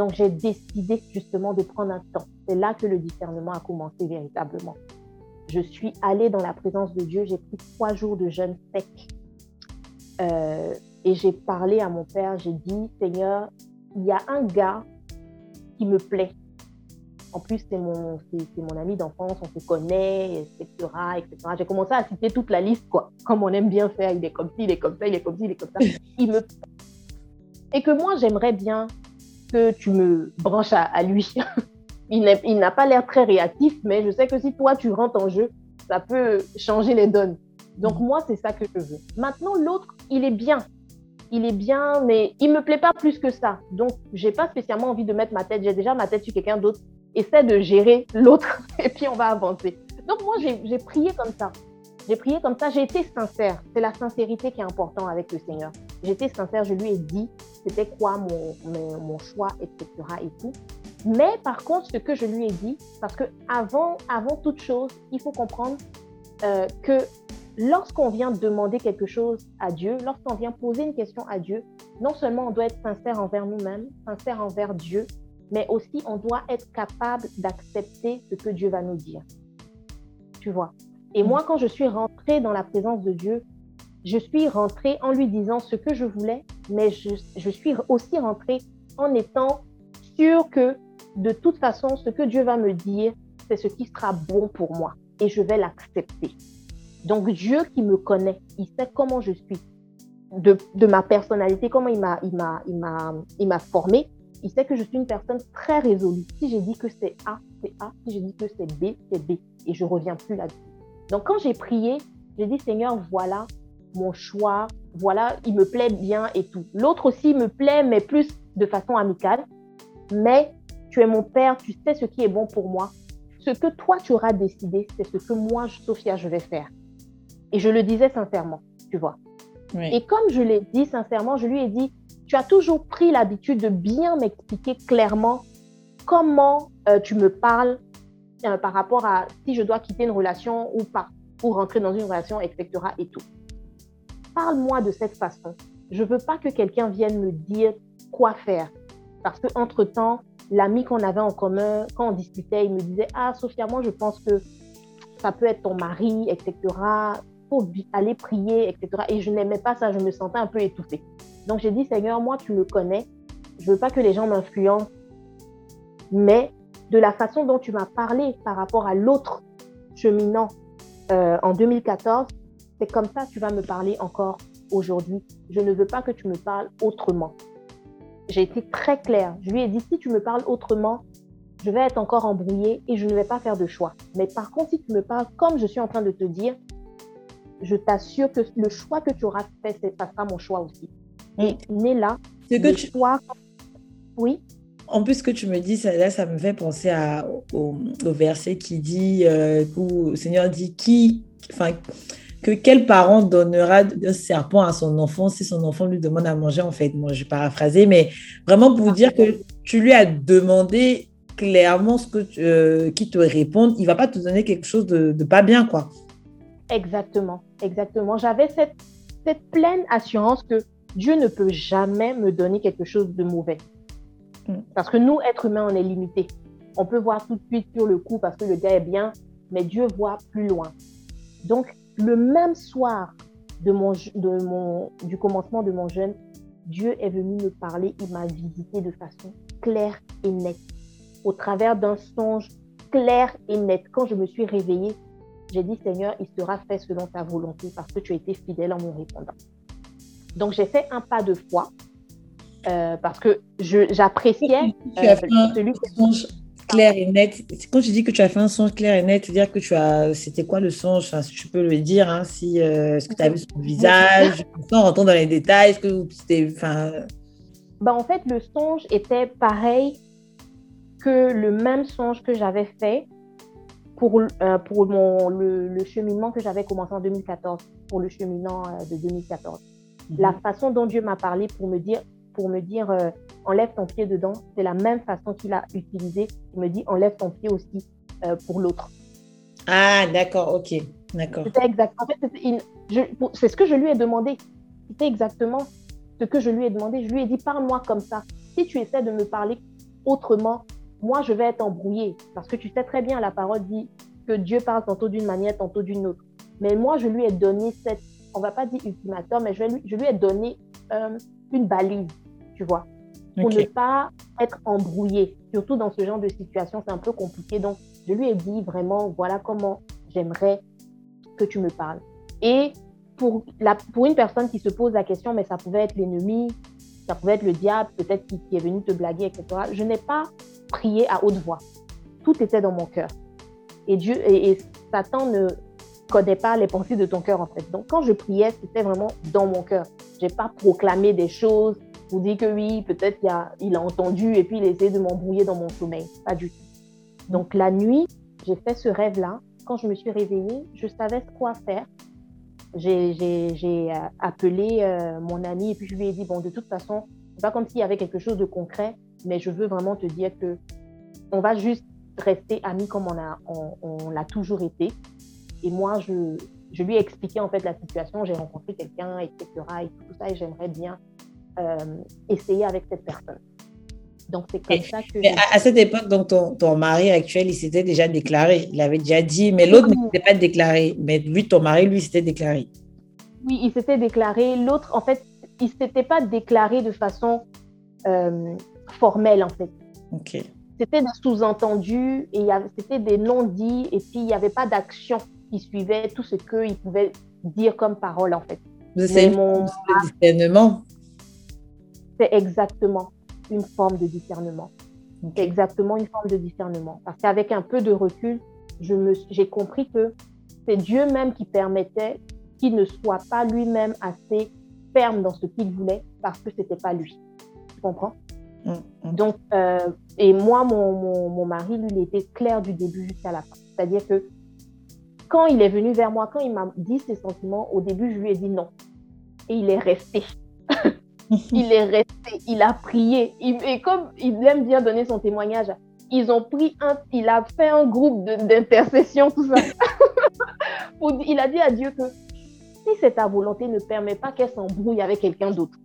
donc, j'ai décidé justement de prendre un temps. C'est là que le discernement a commencé véritablement. Je suis allée dans la présence de Dieu. J'ai pris trois jours de jeûne sec. Euh, et j'ai parlé à mon père. J'ai dit, Seigneur, il y a un gars qui me plaît. En plus, c'est mon, mon ami d'enfance, on se connaît, etc. etc. J'ai commencé à citer toute la liste, quoi. Comme on aime bien faire, il est comme ci, il est comme ça, il est comme ci, il est comme ça. Il me... Et que moi, j'aimerais bien que tu me branches à, lui. [laughs] il n'a pas l'air très réactif, mais je sais que si toi, tu rentres en jeu, ça peut changer les donnes. Donc, moi, c'est ça que je veux. Maintenant, l'autre, il est bien. Il est bien, mais il me plaît pas plus que ça. Donc, j'ai pas spécialement envie de mettre ma tête. J'ai déjà ma tête sur quelqu'un d'autre. Essaie de gérer l'autre [laughs] et puis on va avancer. Donc, moi, j'ai prié comme ça. J'ai prié comme ça, j'ai été sincère. C'est la sincérité qui est importante avec le Seigneur. J'étais sincère, je lui ai dit c'était quoi mon, mon, choix, etc. et tout. Mais par contre, ce que je lui ai dit, parce que avant, avant toute chose, il faut comprendre euh, que lorsqu'on vient demander quelque chose à Dieu, lorsqu'on vient poser une question à Dieu, non seulement on doit être sincère envers nous-mêmes, sincère envers Dieu, mais aussi on doit être capable d'accepter ce que Dieu va nous dire. Tu vois Et moi, quand je suis rentrée dans la présence de Dieu, je suis rentrée en lui disant ce que je voulais, mais je, je suis aussi rentrée en étant sûre que de toute façon, ce que Dieu va me dire, c'est ce qui sera bon pour moi et je vais l'accepter. Donc Dieu qui me connaît, il sait comment je suis, de, de ma personnalité, comment il m'a, il il m'a formé. Il sait que je suis une personne très résolue. Si j'ai dit que c'est A, c'est A. Si j'ai dit que c'est B, c'est B. Et je reviens plus là-dessus. Donc quand j'ai prié, j'ai dit Seigneur, voilà, mon choix, voilà, il me plaît bien et tout. L'autre aussi me plaît, mais plus de façon amicale. Mais tu es mon père, tu sais ce qui est bon pour moi. Ce que toi, tu auras décidé, c'est ce que moi, Sophia, je vais faire. Et je le disais sincèrement, tu vois. Et comme je l'ai dit sincèrement, je lui ai dit, tu as toujours pris l'habitude de bien m'expliquer clairement comment euh, tu me parles euh, par rapport à si je dois quitter une relation ou pas, ou rentrer dans une relation, etc. et tout parle-moi de cette façon. Je veux pas que quelqu'un vienne me dire quoi faire. Parce qu'entre-temps, l'ami qu'on avait en commun, quand on discutait, il me disait Ah, Sophia, moi, je pense que ça peut être ton mari, etc. Faut aller prier, etc. Et je n'aimais pas ça, je me sentais un peu étouffée. Donc, j'ai dit Seigneur, moi, tu me connais. Je veux pas que les gens m'influencent. Mais de la façon dont tu m'as parlé par rapport à l'autre cheminant euh, en 2014, c'est comme ça que tu vas me parler encore aujourd'hui. Je ne veux pas que tu me parles autrement. J'ai été très claire. Je lui ai dit, si tu me parles autrement, je vais être encore embrouillée et je ne vais pas faire de choix. Mais par contre, si tu me parles comme je suis en train de te dire, je t'assure que le choix que tu auras fait, ça sera mon choix aussi. Et né là, le tu... choix... Oui en plus, ce que tu me dis, ça, là, ça me fait penser à, au, verset qui dit, euh, où le Seigneur dit, qui, enfin, que quel parent donnera un serpent à son enfant si son enfant lui demande à manger, en fait? Moi, je vais paraphraser, mais vraiment pour vous dire que tu lui as demandé clairement ce que euh, qui te réponde, il va pas te donner quelque chose de, pas bien, quoi. Exactement, exactement. J'avais cette, cette pleine assurance que Dieu ne peut jamais me donner quelque chose de mauvais. Mm. Parce que nous, êtres humains, on est limités. On peut voir tout de suite sur le coup parce que le gars est bien, mais Dieu voit plus loin. Donc, le même soir de mon, de mon, du commencement de mon jeûne, Dieu est venu me parler, il m'a visité de façon claire et nette, au travers d'un songe clair et net. Quand je me suis réveillée, j'ai dit, Seigneur, il sera fait selon ta volonté parce que tu as été fidèle en me répondant. Donc, j'ai fait un pas de foi euh, parce que j'appréciais euh, celui songe clair et net. Quand tu dis que tu as fait un songe clair et net, c'est-à-dire que tu as. C'était quoi le songe? Enfin, Si tu peux le dire, hein, si, euh, est-ce que tu as vu son visage? Sans rentrer dans les détails, est-ce que c'était. Enfin... Ben, en fait, le songe était pareil que le même songe que j'avais fait pour, euh, pour mon, le, cheminement que j'avais commencé en 2014, pour le cheminement euh, de 2014. La façon dont Dieu m'a parlé pour me dire, pour me dire euh, enlève ton pied dedans, c'est la même façon qu'il a utilisé. Il me dit enlève ton pied aussi pour l'autre. Ah, d'accord, ok, d'accord. C'était exactement. En fait, c'est ce que je lui ai demandé. C'était exactement ce que je lui ai demandé. Je lui ai dit parle-moi comme ça. Si tu essaies de me parler autrement, moi, je vais être embrouillée parce que tu sais très bien, la parole dit que Dieu parle tantôt d'une manière, tantôt d'une autre. Mais moi, je lui ai donné cette, on va pas dire ultimatum, mais je lui, je lui ai donné euh, une balise, tu vois, pour ne pas être embrouillée. Surtout dans ce genre de situation, c'est un peu compliqué. Donc, je lui ai dit vraiment, voilà comment j'aimerais que tu me parles. Et pour, la, pour une personne qui se pose la question, mais ça pouvait être l'ennemi, ça pouvait être le diable, peut-être qui, qui, est venu te blaguer, etc. Je n'ai pas prier à haute voix. Tout était dans mon cœur. Et Dieu et, Satan ne connaît pas les pensées de ton cœur en fait. Donc quand je priais, c'était vraiment dans mon cœur. J'ai pas proclamé des choses pour dire que oui, peut-être il a, entendu et puis il a essayé de m'embrouiller dans mon sommeil. Pas du tout. Donc la nuit, j'ai fait ce rêve-là. Quand je me suis réveillée, je savais quoi faire. J'ai euh, appelé euh, mon ami et puis je lui ai dit, bon, de toute façon, c'est pas comme s'il y avait quelque chose de concret mais je veux vraiment te dire que on va juste rester amis comme on, l'a toujours été. Et moi, je, je, lui ai expliqué en fait la situation. J'ai rencontré quelqu'un, etc. Et tout ça, et j'aimerais bien euh, essayer avec cette personne. Donc, c'est comme ça que. à, cette époque, donc, ton, ton mari actuel, il s'était déjà déclaré. Il avait déjà dit, mais l'autre ne s'était pas déclaré. Mais lui, ton mari, lui, s'était déclaré. Oui, il s'était déclaré. L'autre, en fait, il ne s'était pas déclaré de façon euh, formel en fait. C'était des sous-entendus et c'était des non-dits et puis il n'y avait pas d'action qui suivait tout ce qu'il pouvait dire comme parole en fait. C'est mon discernement. C'est exactement une forme de discernement. C'est exactement une forme de discernement. Parce qu'avec un peu de recul, j'ai compris que c'est Dieu même qui permettait qu'il ne soit pas lui-même assez ferme dans ce qu'il voulait parce que c'était pas lui. Tu comprends? Mm, mm. Donc, euh, et moi, mon, mon, mari, lui, il était clair du début jusqu'à la fin. C'est-à-dire que quand il est venu vers moi, quand il m'a dit ses sentiments, au début, je lui ai dit non. Et il est resté. [laughs] il est resté. Il a prié. et comme il aime bien donner son témoignage, ils ont pris un, il a fait un groupe d'intercession, tout ça. [laughs] il a dit à Dieu que si c'est ta volonté, ne permet pas qu'elle s'embrouille avec quelqu'un d'autre.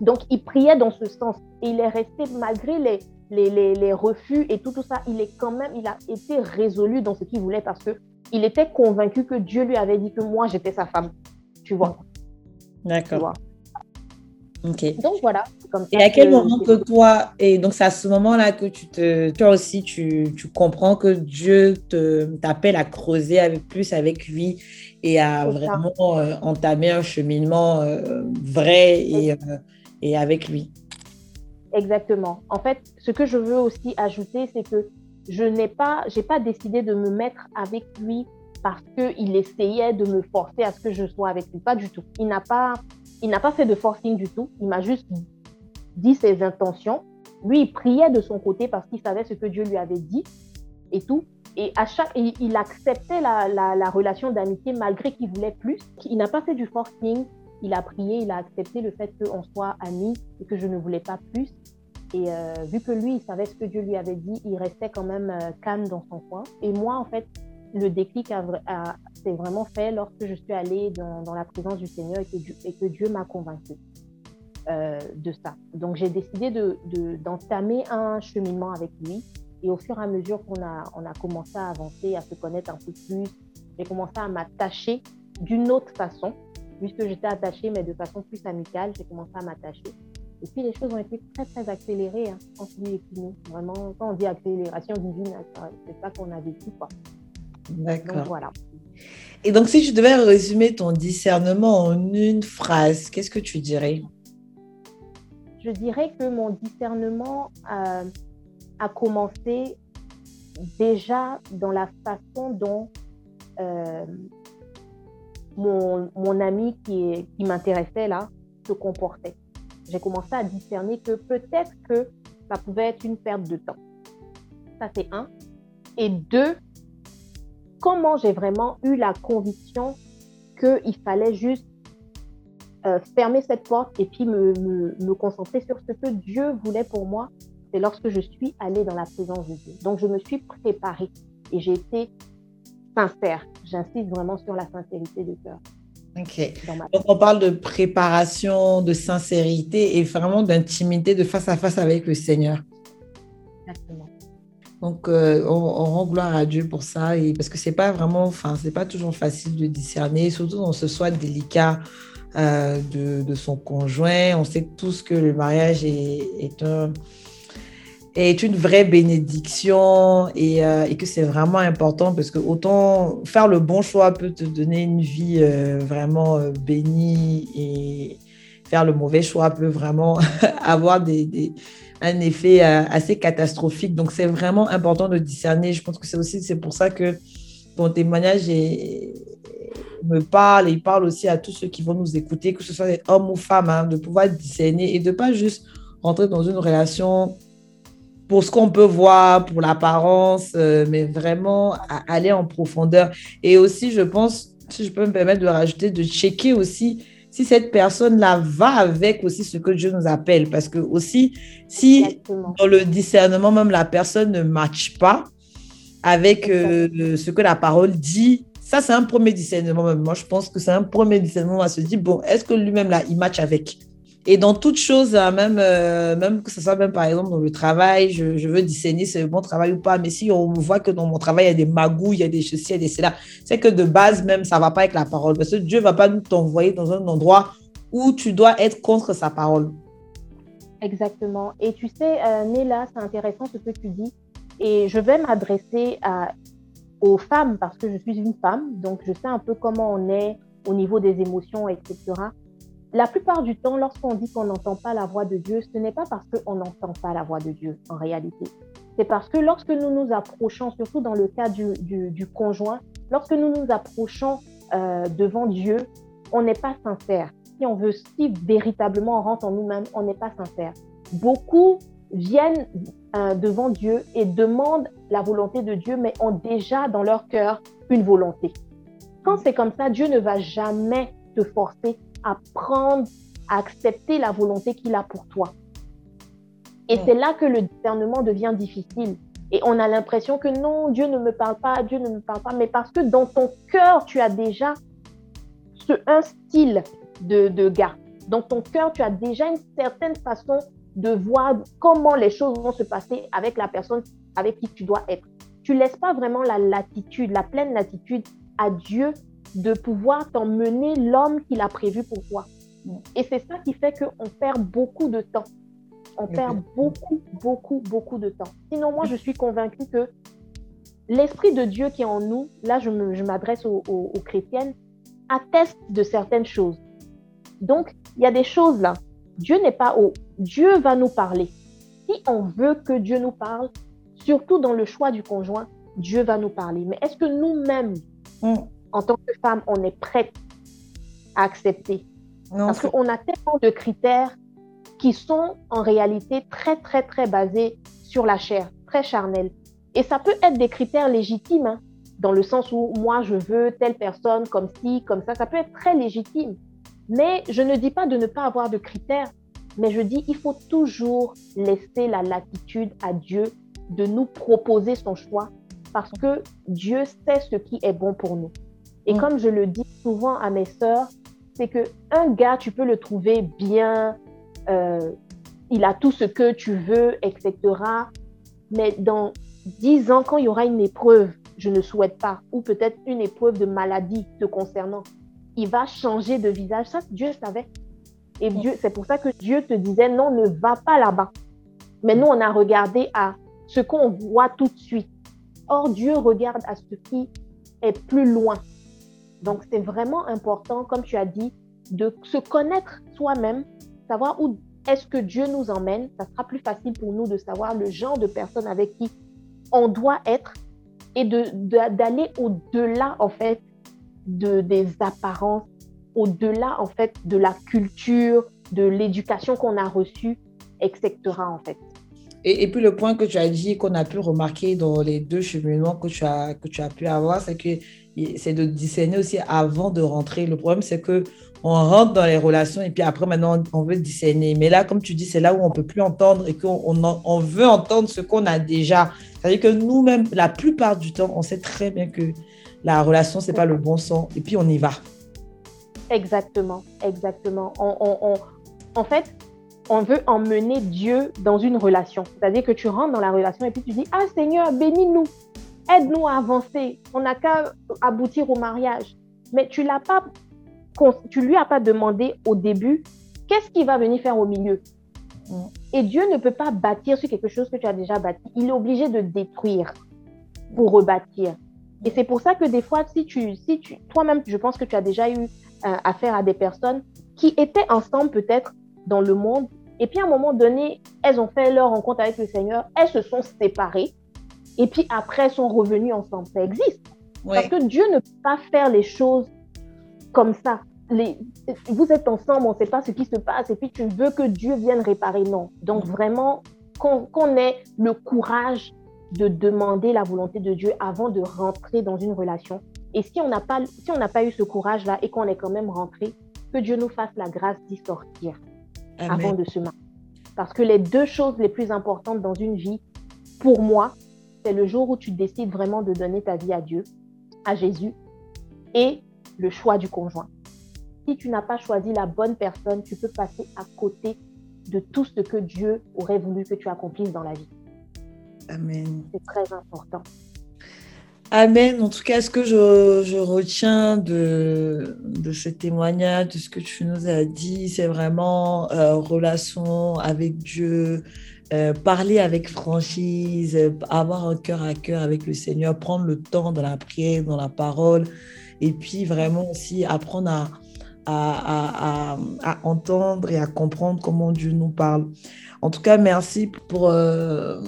Donc, il priait dans ce sens. Et il est resté, malgré les, les, les, refus et tout, tout ça, il est quand même, il a été résolu dans ce qu'il voulait parce que il était convaincu que Dieu lui avait dit que moi, j'étais sa femme. Tu vois. D'accord. Ok. Donc voilà. et à quel moment que toi, et donc c'est à ce moment-là que tu te, toi aussi, tu, tu comprends que Dieu t'appelle à creuser avec plus avec lui et à vraiment euh, entamer un cheminement euh, vrai et, euh, et avec lui. Exactement. En fait, ce que je veux aussi ajouter, c'est que je n'ai pas, j'ai pas décidé de me mettre avec lui parce qu'il essayait de me forcer à ce que je sois avec lui. Pas du tout. Il n'a pas, il n'a pas fait de forcing du tout. Il m'a juste dit ses intentions. Lui, il priait de son côté parce qu'il savait ce que Dieu lui avait dit et tout. Et à chaque, il acceptait la, la, la relation d'amitié malgré qu'il voulait plus. Il n'a pas fait du forcing il a prié, il a accepté le fait qu'on soit amis et que je ne voulais pas plus. Et euh, vu que lui, il savait ce que Dieu lui avait dit, il restait quand même euh, calme dans son coin. Et moi, en fait, le déclic s'est vraiment fait lorsque je suis allée dans, la présence du Seigneur et que Dieu, m'a convaincue euh, de ça. Donc, j'ai décidé d'entamer de, un cheminement avec lui. Et au fur et à mesure qu'on a, a commencé à avancer, à se connaître un peu plus, j'ai commencé à m'attacher d'une autre façon, puisque j'étais attachée, mais de façon plus amicale, j'ai commencé à m'attacher. Et puis les choses ont été très, très accélérées hein, entre lui et nous. Vraiment, quand on dit accélération divine, hein, c'est ça qu'on a vécu. D'accord. Voilà. Et donc, si je devais résumer ton discernement en une phrase, qu'est-ce que tu dirais? Je dirais que mon discernement euh, a commencé déjà dans la façon dont euh, mon, mon, ami qui, qui m'intéressait là se comportait. J'ai commencé à discerner que peut-être que ça pouvait être une perte de temps. Ça, c'est un. Et deux, comment j'ai vraiment eu la conviction qu'il fallait juste euh, fermer cette porte et puis me, me, concentrer sur ce que Dieu voulait pour moi, c'est lorsque je suis allée dans la présence de Dieu. Donc, je me suis préparée et j'ai été sincère. J'insiste vraiment sur la sincérité de cœur. Ok. Donc, on parle de préparation, de sincérité et vraiment d'intimité de face à face avec le Seigneur. Exactement. Donc, euh, on, rend gloire à Dieu pour ça, et parce que c'est pas vraiment, enfin, c'est pas toujours facile de discerner, surtout dans ce soit délicat euh, de, son conjoint. On sait tous que le mariage est, est un, est une vraie bénédiction et, euh, et que c'est vraiment important parce que autant faire le bon choix peut te donner une vie vraiment bénie et faire le mauvais choix peut vraiment [laughs] avoir des, un effet euh, assez catastrophique. Donc, c'est vraiment important de discerner. Je pense que c'est aussi c'est pour ça que ton témoignage me parle et il parle aussi à tous ceux qui vont nous écouter, que ce soit des hommes ou femmes, hein, de pouvoir discerner et de pas juste rentrer dans une relation pour ce qu'on peut voir, pour l'apparence, euh, mais vraiment aller en profondeur. Et aussi, je pense, si je peux me permettre de rajouter, de checker aussi si cette personne-là va avec aussi ce que Dieu nous appelle. Parce que aussi, si dans le discernement, même la personne ne matche pas avec euh, ce que la parole dit, ça, c'est un premier discernement. Moi, je pense que c'est un premier discernement à se dire, bon, est-ce que lui-même, là, il match avec? Et dans toute chose, hein, même, euh, même que ce soit même par exemple dans le travail, je, veux discerner si c'est bon travail ou pas. Mais si on voit que dans mon travail, il y a des magouilles, il y a des ceci, il y a des cela, c'est que de base même, ça ne va pas avec la parole. Parce que Dieu ne va pas nous t'envoyer dans un endroit où tu dois être contre sa parole. Exactement. Et tu sais, euh, Néla, c'est intéressant ce que tu dis. Et je vais m'adresser aux femmes parce que je suis une femme. Donc, je sais un peu comment on est au niveau des émotions, etc. La plupart du temps, lorsqu'on dit qu'on n'entend pas la voix de Dieu, ce n'est pas parce qu'on n'entend pas la voix de Dieu en réalité. C'est parce que lorsque nous nous approchons, surtout dans le cas du, conjoint, lorsque nous nous approchons euh, devant Dieu, on n'est pas sincère. Si on veut, si véritablement on rentre en nous-mêmes, on n'est pas sincère. Beaucoup viennent euh, devant Dieu et demandent la volonté de Dieu, mais ont déjà dans leur cœur une volonté. Quand c'est comme ça, Dieu ne va jamais te forcer apprendre à accepter la volonté qu'il a pour toi. Et c'est là que le discernement devient difficile. Et on a l'impression que non, Dieu ne me parle pas, Dieu ne me parle pas, mais parce que dans ton cœur, tu as déjà ce, un style de, de gars. Dans ton cœur, tu as déjà une certaine façon de voir comment les choses vont se passer avec la personne avec qui tu dois être. Tu laisses pas vraiment la latitude, la pleine latitude à Dieu de pouvoir t'emmener l'homme qu'il a prévu pour toi. Et c'est ça qui fait qu'on perd beaucoup de temps. On perd beaucoup, beaucoup, beaucoup de temps. Sinon, moi, je suis convaincue que l'Esprit de Dieu qui est en nous, là, je m'adresse aux, aux, chrétiennes, atteste de certaines choses. Donc, il y a des choses là. Dieu n'est pas haut. Dieu va nous parler. Si on veut que Dieu nous parle, surtout dans le choix du conjoint, Dieu va nous parler. Mais est-ce que nous-mêmes, mm en tant que femme, on est prête à accepter. Parce qu'on a tellement de critères qui sont en réalité très, très, très basés sur la chair, très charnels. Et ça peut être des critères légitimes, hein, dans le sens où moi, je veux telle personne comme ci, comme ça. Ça peut être très légitime. Mais je ne dis pas de ne pas avoir de critères, mais je dis il faut toujours laisser la latitude à Dieu de nous proposer son choix parce que Dieu sait ce qui est bon pour nous. Et mm. comme je le dis souvent à mes sœurs, c'est que un gars, tu peux le trouver bien, euh, il a tout ce que tu veux, etc. Mais dans dix ans, quand il y aura une épreuve, je ne souhaite pas, ou peut-être une épreuve de maladie te concernant, il va changer de visage. Ça, Dieu savait. Et Dieu, c'est pour ça que Dieu te disait, non, ne va pas là-bas. Mais nous, on a regardé à ce qu'on voit tout de suite. Or, Dieu regarde à ce qui est plus loin. Donc, c'est vraiment important, comme tu as dit, de se connaître soi-même, savoir où est-ce que Dieu nous emmène. Ça sera plus facile pour nous de savoir le genre de personne avec qui on doit être et d'aller de, au-delà, en fait, de, des apparences, au-delà, en fait, de la culture, de l'éducation qu'on a reçue, etc., en fait. Et, puis le point que tu as dit, qu'on a pu remarquer dans les deux cheminements que tu as, que tu as pu avoir, c'est que c'est de discerner aussi avant de rentrer. Le problème, c'est que on rentre dans les relations et puis après, maintenant, on veut discerner. Mais là, comme tu dis, c'est là où on peut plus entendre et qu'on on, veut entendre ce qu'on a déjà. C'est-à-dire que nous-mêmes, la plupart du temps, on sait très bien que la relation, ce n'est pas le bon sens et puis on y va. Exactement, exactement. en fait, on veut emmener Dieu dans une relation. C'est-à-dire que tu rentres dans la relation et puis tu dis, ah Seigneur, bénis-nous, aide-nous à avancer. On n'a qu'à aboutir au mariage. Mais tu l'as pas, tu lui as pas demandé au début, qu'est-ce qu'il va venir faire au milieu? Et Dieu ne peut pas bâtir sur quelque chose que tu as déjà bâti. Il est obligé de détruire pour rebâtir. Et c'est pour ça que des fois, si tu, si tu, toi-même, je pense que tu as déjà eu euh, affaire à des personnes qui étaient ensemble peut-être dans le monde. Et puis à un moment donné, elles ont fait leur rencontre avec le Seigneur, elles se sont séparées. Et puis après, sont revenues ensemble. Ça existe. Parce que Dieu ne peut pas faire les choses comme ça. Les, vous êtes ensemble, on ne sait pas ce qui se passe, et puis tu veux que Dieu vienne réparer. Non. Donc mm. vraiment, qu'on ait le courage de demander la volonté de Dieu avant de rentrer dans une relation. Et si on n'a pas, si on n'a pas eu ce courage-là et qu'on est quand même rentré, que Dieu nous fasse la grâce d'y sortir avant de se marier. Parce que les deux choses les plus importantes dans une vie, pour moi, c'est le jour où tu décides vraiment de donner ta vie à Dieu, à Jésus, et le choix du conjoint. Si tu n'as pas choisi la bonne personne, tu peux passer à côté de tout ce que Dieu aurait voulu que tu accomplisses dans la vie. Amen. C'est très important. Amen. En tout cas, ce que je, retiens de, de, ce témoignage, de ce que tu nous as dit, c'est vraiment euh, relation avec Dieu, euh, parler avec franchise, avoir un cœur à cœur avec le Seigneur, prendre le temps dans la prière, dans la parole, et puis vraiment aussi apprendre à, entendre et à comprendre comment Dieu nous parle. En tout cas, merci pour, euh,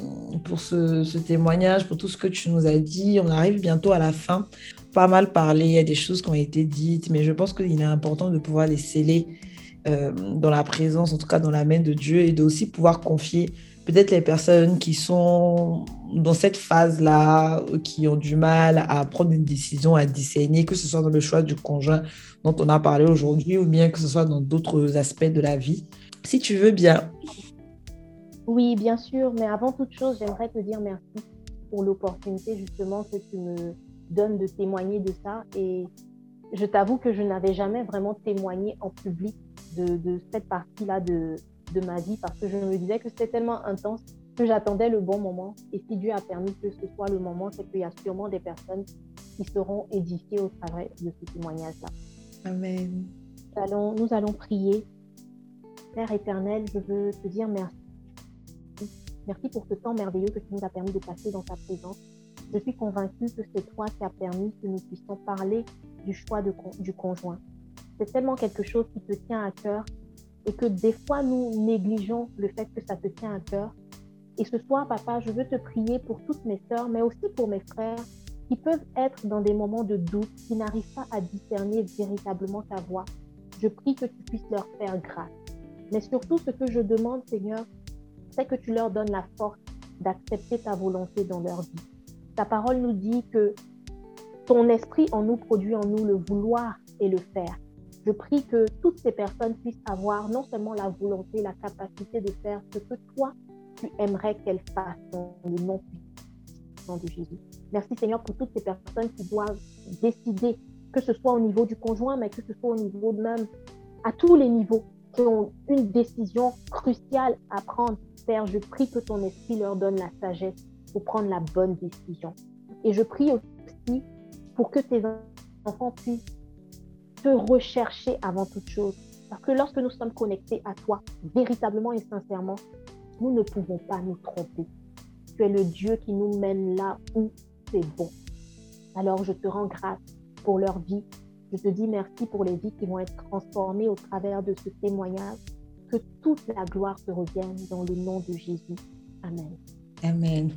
pour ce, témoignage, pour tout ce que tu nous as dit. On arrive bientôt à la fin. Pas mal parlé, il y a des choses qui ont été dites, mais je pense qu'il est important de pouvoir les sceller euh, dans la présence, en tout cas dans la main de Dieu, et d'aussi pouvoir confier peut-être les personnes qui sont dans cette phase-là, qui ont du mal à prendre une décision, à discerner, que ce soit dans le choix du conjoint dont on a parlé aujourd'hui, ou bien que ce soit dans d'autres aspects de la vie. Si tu veux bien, oui, bien sûr, mais avant toute chose, j'aimerais te dire merci pour l'opportunité justement que tu me donnes de témoigner de ça. Et je t'avoue que je n'avais jamais vraiment témoigné en public de, cette partie-là de, de ma vie parce que je me disais que c'était tellement intense que j'attendais le bon moment. Et si Dieu a permis que ce soit le moment, c'est qu'il y a sûrement des personnes qui seront édifiées au travers de ce témoignage-là. Amen. Nous allons, nous allons prier. Père éternel, je veux te dire merci Merci pour ce temps merveilleux que tu nous as permis de passer dans ta présence. Je suis convaincue que c'est toi qui as permis que nous puissions parler du choix du conjoint. C'est tellement quelque chose qui te tient à cœur et que des fois nous négligeons le fait que ça te tient à cœur. Et ce soir, papa, je veux te prier pour toutes mes sœurs, mais aussi pour mes frères qui peuvent être dans des moments de doute, qui n'arrivent pas à discerner véritablement ta voix. Je prie que tu puisses leur faire grâce. Mais surtout, ce que je demande, Seigneur, que tu leur donnes la force d'accepter ta volonté dans leur vie. Ta parole nous dit que ton esprit en nous produit en nous le vouloir et le faire. Je prie que toutes ces personnes puissent avoir non seulement la volonté, la capacité de faire ce que toi, tu aimerais qu'elles fassent dans le nom de Jésus. Merci Seigneur pour toutes ces personnes qui doivent décider, que ce soit au niveau du conjoint, mais que ce soit au niveau de même, à tous les niveaux, qui ont une décision cruciale à prendre Père, je prie que ton esprit leur donne la sagesse pour prendre la bonne décision. Et je prie aussi pour que tes enfants puissent te rechercher avant toute chose. Parce que lorsque nous sommes connectés à toi, véritablement et sincèrement, nous ne pouvons pas nous tromper. Tu es le Dieu qui nous mène là où c'est bon. Alors je te rends grâce pour leur vie. Je te dis merci pour les vies qui vont être transformées au travers de ce témoignage. Que toute la gloire te revienne dans le nom de Jésus. Amen. Amen.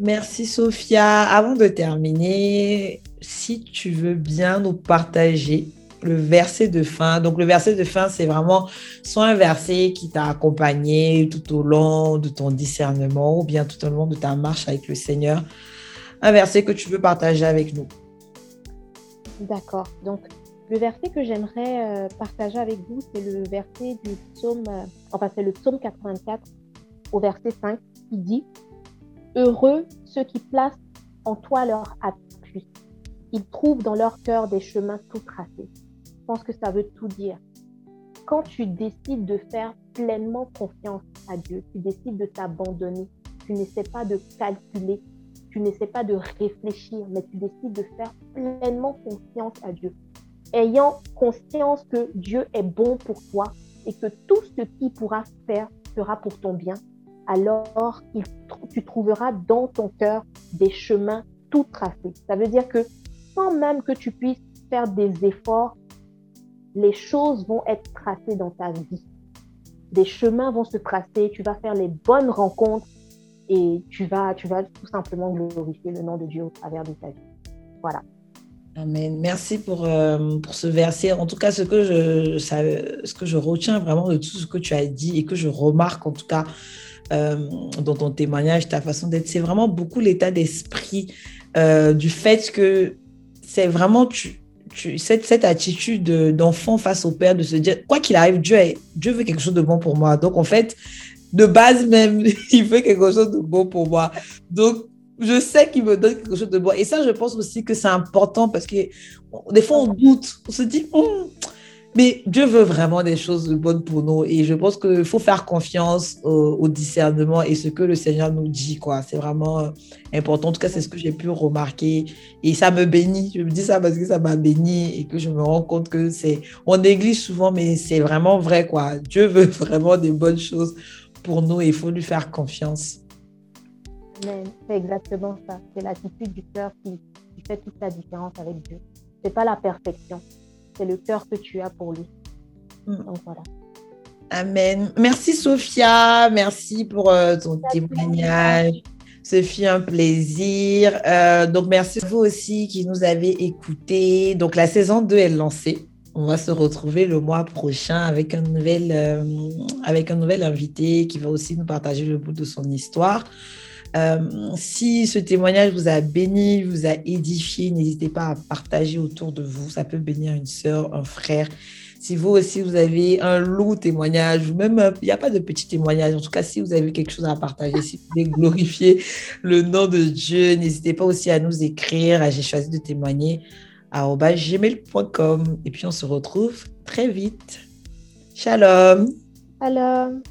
Merci Sophia. Avant de terminer, si tu veux bien nous partager le verset de fin. Donc le verset de fin, c'est vraiment soit un verset qui t'a accompagné tout au long de ton discernement ou bien tout au long de ta marche avec le Seigneur. Un verset que tu veux partager avec nous. D'accord. Donc le verset que j'aimerais euh, partager avec vous, c'est le verset du psaume, euh, enfin c'est le psaume 84 au verset 5 qui dit Heureux ceux qui placent en toi leur appui. Ils trouvent dans leur cœur des chemins tout tracés. Je pense que ça veut tout dire. Quand tu décides de faire pleinement confiance à Dieu, tu décides de t'abandonner, tu n'essaies pas de calculer, tu n'essaies pas de réfléchir, mais tu décides de faire pleinement confiance à Dieu ayant conscience que Dieu est bon pour toi et que tout ce qu'il pourra faire sera pour ton bien, alors tu trouveras dans ton cœur des chemins tout tracés. Ça veut dire que sans même que tu puisses faire des efforts, les choses vont être tracées dans ta vie. Des chemins vont se tracer, tu vas faire les bonnes rencontres et tu vas, tu vas tout simplement glorifier le nom de Dieu au travers de ta vie. Voilà. Amen. Merci pour, euh, pour ce verset. En tout cas, ce que, je, ce que je retiens vraiment de tout ce que tu as dit et que je remarque en tout cas euh, dans ton témoignage, ta façon d'être, c'est vraiment beaucoup l'état d'esprit euh, du fait que c'est vraiment tu, cette, attitude d'enfant face au Père, de se dire, quoi qu'il arrive, Dieu, Dieu veut quelque chose de bon pour moi. Donc, en fait, de base même, [laughs] il veut quelque chose de bon pour moi. Donc, je sais qu'il me donne quelque chose de bon. Et ça, je pense aussi que c'est important parce que des fois, on doute. On se dit, hum, mais Dieu veut vraiment des choses bonnes pour nous. Et je pense qu'il faut faire confiance au, discernement et ce que le Seigneur nous dit. quoi. C'est vraiment euh, important. En tout cas, c'est ce que j'ai pu remarquer. Et ça me bénit. Je me dis ça parce que ça m'a béni et que je me rends compte que c'est. On néglige souvent, mais c'est vraiment vrai. quoi. Dieu veut [laughs] vraiment des bonnes choses pour nous et il faut lui faire confiance. C'est exactement ça. C'est l'attitude du cœur qui, fait toute la différence avec Dieu. C'est pas la perfection, c'est le cœur que tu as pour lui. Donc voilà. Amen. Merci Sophia, merci pour euh, ton témoignage. Ce fut un plaisir. Euh, donc merci à vous aussi qui nous avez écoutés. Donc la saison 2 est lancée. On va se retrouver le mois prochain avec un nouvel, euh, avec un nouvel invité qui va aussi nous partager le bout de son histoire. Euh, si ce témoignage vous a béni, vous a édifié, n'hésitez pas à partager autour de vous. Ça peut bénir une sœur, un frère. Si vous aussi, vous avez un lourd témoignage, ou même, euh, il n'y a pas de petit témoignage. En tout cas, si vous avez quelque chose à partager, si vous voulez glorifier le nom de Dieu, n'hésitez pas aussi à nous écrire à j'ai choisi de témoigner à gmail.com. Et puis, on se retrouve très vite. Shalom. Shalom.